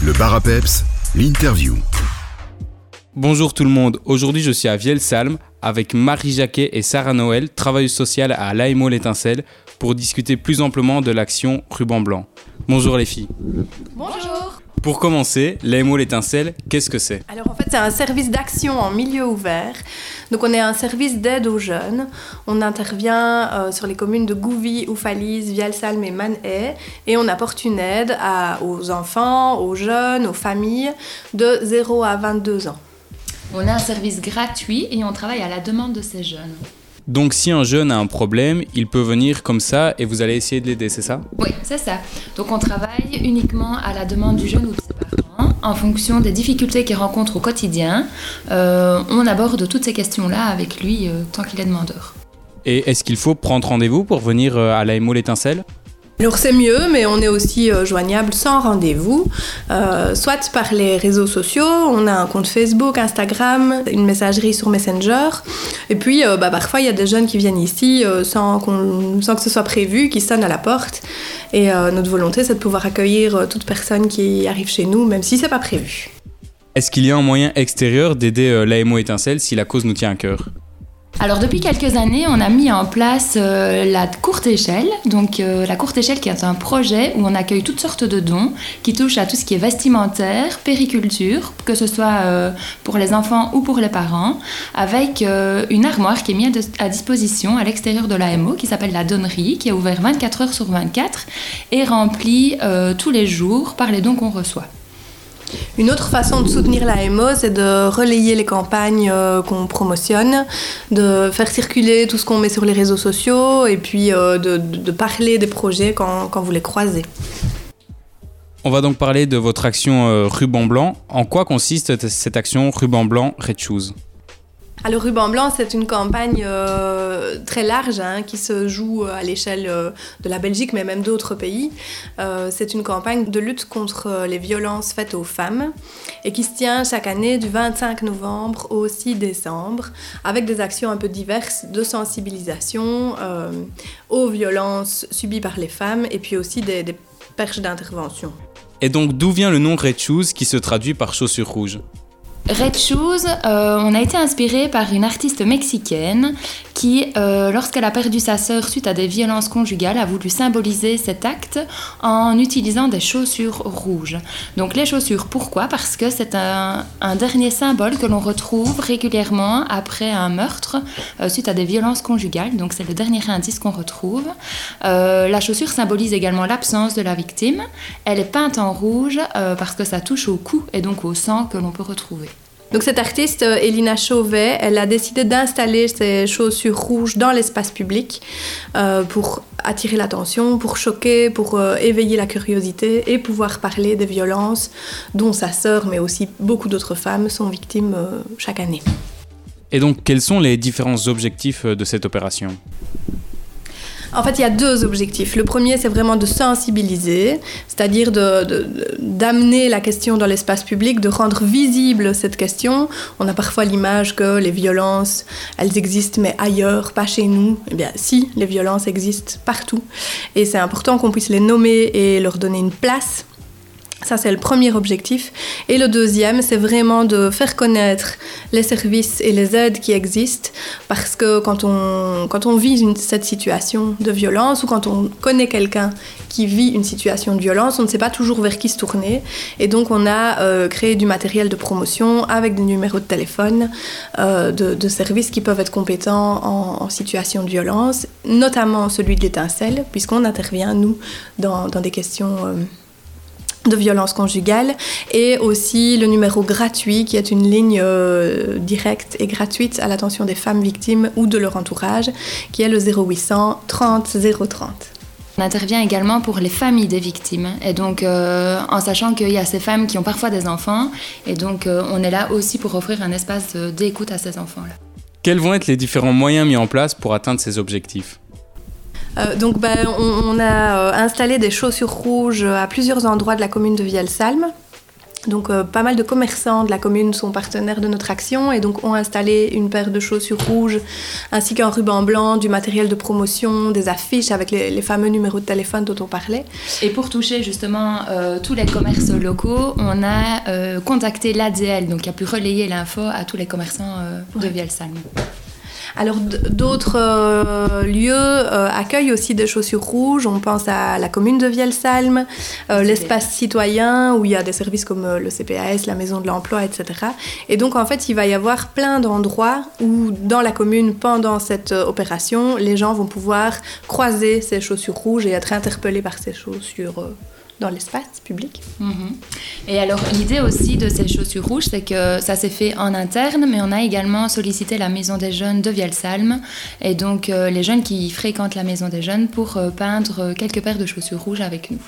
Le bar à peps, l'interview. Bonjour tout le monde, aujourd'hui je suis à Vielsalm avec Marie Jacquet et Sarah Noël, travailleuses sociales à l'AMO L'Étincelle, pour discuter plus amplement de l'action Ruban Blanc. Bonjour les filles. Bonjour. Pour commencer, l'AMO L'Étincelle, qu'est-ce que c'est? Alors en fait, c'est un service d'action en milieu ouvert. Donc on est un service d'aide aux jeunes. On intervient euh, sur les communes de Gouvy, Oufalise, Vielsalm et Manhay et on apporte une aide à- aux enfants, aux jeunes, aux familles de 0 à 22 ans. On a un service gratuit et on travaille à la demande de ces jeunes. Donc si un jeune a un problème, il peut venir comme ça et vous allez essayer de l'aider, c'est ça? Oui, c'est ça. Donc on travaille uniquement à la demande du jeune ou de ses parents en fonction des difficultés qu'il rencontre au quotidien. Euh, on aborde toutes ces questions-là avec lui euh, tant qu'il est demandeur. Et est-ce qu'il faut prendre rendez-vous pour venir euh, à l'AMO L'Étincelle Alors c'est mieux, mais on est aussi euh, joignable sans rendez-vous, euh, soit par les réseaux sociaux, on a un compte Facebook, Instagram, une messagerie sur Messenger, et puis euh, bah, parfois il y a des jeunes qui viennent ici sans, que ce soit prévu, qui sonnent à la porte, et notre volonté c'est de pouvoir accueillir toute personne qui arrive chez nous, même si c'est pas prévu. Est-ce qu'il y a un moyen extérieur d'aider l'AMO Étincelle si la cause nous tient à cœur? Alors depuis quelques années, on a mis en place euh, la courte échelle. Donc euh, la courte échelle qui est un projet où on accueille toutes sortes de dons qui touchent à tout ce qui est vestimentaire, périculture, que ce soit euh, pour les enfants ou pour les parents, avec une armoire qui est mise à dis- à disposition à l'extérieur de l'AMO qui s'appelle la donnerie, qui est ouverte 24 heures sur 24 et remplie tous les jours par les dons qu'on reçoit. Une autre façon de soutenir la MO, c'est de relayer les campagnes euh, qu'on promotionne, de faire circuler tout ce qu'on met sur les réseaux sociaux et puis euh, de, parler des projets quand, quand vous les croisez. On va donc parler de votre action euh, Ruban Blanc. En quoi consiste cette action Ruban Blanc Red Shoes? Alors Ruban Blanc, c'est une campagne euh, très large hein, qui se joue à l'échelle euh, de la Belgique, mais même d'autres pays. Euh, c'est une campagne de lutte contre euh, les violences faites aux femmes et qui se tient chaque année du 25 novembre au 6 décembre avec des actions un peu diverses de sensibilisation euh, aux violences subies par les femmes et puis aussi des, des perches d'intervention. Et donc d'où vient le nom Red Shoes qui se traduit par chaussures rouges? Red Shoes, euh, on a été inspiré par une artiste mexicaine qui, euh, lorsqu'elle a perdu sa sœur suite à des violences conjugales, a voulu symboliser cet acte en utilisant des chaussures rouges. Donc les chaussures, pourquoi? Parce que c'est un, dernier symbole que l'on retrouve régulièrement après un meurtre euh, suite à des violences conjugales. Donc c'est le dernier indice qu'on retrouve. La chaussure symbolise également l'absence de la victime. Elle est peinte en rouge parce que ça touche au cou et donc au sang que l'on peut retrouver. Donc cette artiste, euh, Elina Chauvet, elle a décidé d'installer ses chaussures rouges dans l'espace public euh, pour attirer l'attention, pour choquer, pour euh, éveiller la curiosité et pouvoir parler des violences dont sa sœur, mais aussi beaucoup d'autres femmes, sont victimes chaque année. Et donc quels sont les différents objectifs de cette opération? En fait, il y a deux objectifs. Le premier, c'est vraiment de sensibiliser, c'est-à-dire de- de- d'amener la question dans l'espace public, de rendre visible cette question. On a parfois l'image que les violences, elles existent, mais ailleurs, pas chez nous. Eh bien, si, les violences existent partout. Et c'est important qu'on puisse les nommer et leur donner une place. Ça, c'est le premier objectif. Et le deuxième, c'est vraiment de faire connaître les services et les aides qui existent. Parce que quand on, quand on vit cette situation de violence ou quand on connaît quelqu'un qui vit une situation de violence, on ne sait pas toujours vers qui se tourner. Et donc, on a euh, créé du matériel de promotion avec des numéros de téléphone euh, de, services qui peuvent être compétents en, situation de violence, notamment celui de l'étincelle, puisqu'on intervient, nous, dans, dans des questions. euh, de violence conjugale et aussi le numéro gratuit qui est une ligne euh, directe et gratuite à l'attention des femmes victimes ou de leur entourage qui est le 0800 30 030. On intervient également pour les familles des victimes. Et donc, euh, en sachant qu'il y a ces femmes qui ont parfois des enfants, et donc euh, on est là aussi pour offrir un espace d'écoute à ces enfants-là. Quels vont être les différents moyens mis en place pour atteindre ces objectifs? Euh, donc ben, on, on a euh, installé des chaussures rouges à plusieurs endroits de la commune de Vielsalm. Donc euh, pas mal de commerçants de la commune sont partenaires de notre action et donc ont installé une paire de chaussures rouges ainsi qu'un ruban blanc, du matériel de promotion, des affiches avec les, les fameux numéros de téléphone dont on parlait. Et pour toucher justement euh, tous les commerces locaux, on a euh, contacté l'ADL, donc qui a pu relayer l'info à tous les commerçants euh, de Ouais. Vielsalm. Alors d'autres euh, lieux euh, accueillent aussi des chaussures rouges. On pense à la commune de Vielsalm, euh, l'espace citoyen où il y a des services comme le CPAS, la maison de l'emploi, etc. Et donc en fait, il va y avoir plein d'endroits où dans la commune, pendant cette opération, les gens vont pouvoir croiser ces chaussures rouges et être interpellés par ces chaussures dans l'espace public. Mhm. Et alors l'idée aussi de ces chaussures rouges, c'est que ça s'est fait en interne, mais on a également sollicité la maison des jeunes de Vielsalm, et donc euh, les jeunes qui fréquentent la maison des jeunes pour euh, peindre euh, quelques paires de chaussures rouges avec nous.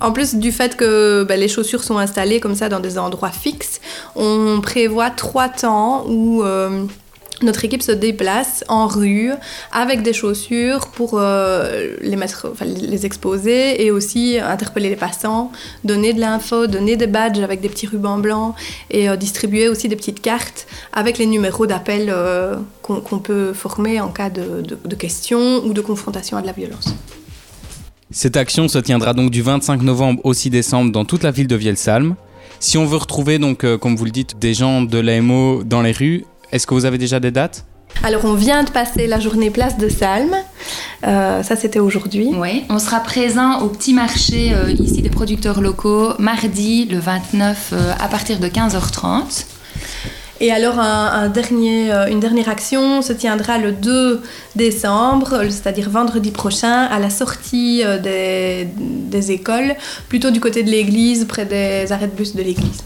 En plus du fait que ben, les chaussures sont installées comme ça dans des endroits fixes, on prévoit trois temps où euh, notre équipe se déplace en rue avec des chaussures pour euh, les, mettre, enfin, les exposer et aussi interpeller les passants, donner de l'info, donner des badges avec des petits rubans blancs et euh, distribuer aussi des petites cartes avec les numéros d'appel euh, qu'on peut former en cas de, de- questions ou de confrontation à de la violence. Cette action se tiendra donc du 25 novembre au 6 décembre dans toute la ville de Vielsalm. Si on veut retrouver, donc, comme vous le dites, des gens de l'AMO dans les rues, est-ce que vous avez déjà des dates? Alors on vient de passer la journée place de Salm, Euh, ça c'était aujourd'hui. Oui, on sera présent au petit marché euh, ici des producteurs locaux mardi le 29 euh, à partir de 15h30. Et alors un, un dernier, euh, une dernière action se tiendra le 2 décembre, c'est-à-dire vendredi prochain, à la sortie euh, des, des écoles, plutôt du côté de l'église, près des arrêts de bus de l'église.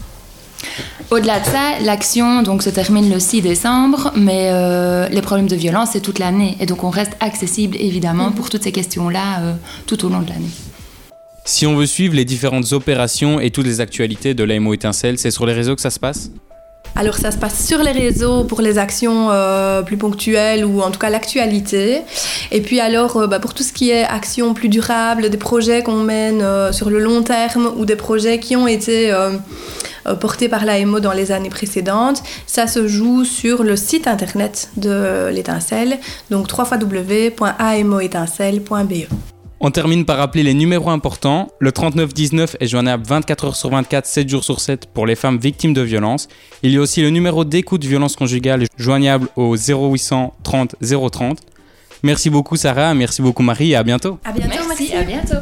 Au-delà de ça, l'action donc se termine le 6 décembre, mais euh, les problèmes de violence c'est toute l'année et donc on reste accessible évidemment pour toutes ces questions-là euh, tout au long de l'année. Si on veut suivre les différentes opérations et toutes les actualités de l'AMO Étincelle, c'est sur les réseaux que ça se passe? Alors ça se passe sur les réseaux pour les actions euh, plus ponctuelles ou en tout cas l'actualité. Et puis alors euh, bah, pour tout ce qui est actions plus durables, des projets qu'on mène euh, sur le long terme ou des projets qui ont été euh, portés par l'AMO dans les années précédentes, ça se joue sur le site internet de l'étincelle, donc www.amoétincelle.be. On termine par rappeler les numéros importants. Le 3919 est joignable 24 heures sur 24, 7 jours sur 7 pour les femmes victimes de violences. Il y a aussi le numéro d'écoute violence conjugale joignable au 0800 30 030. Merci beaucoup Sarah, merci beaucoup Marie et à bientôt. À bientôt, merci, à bientôt.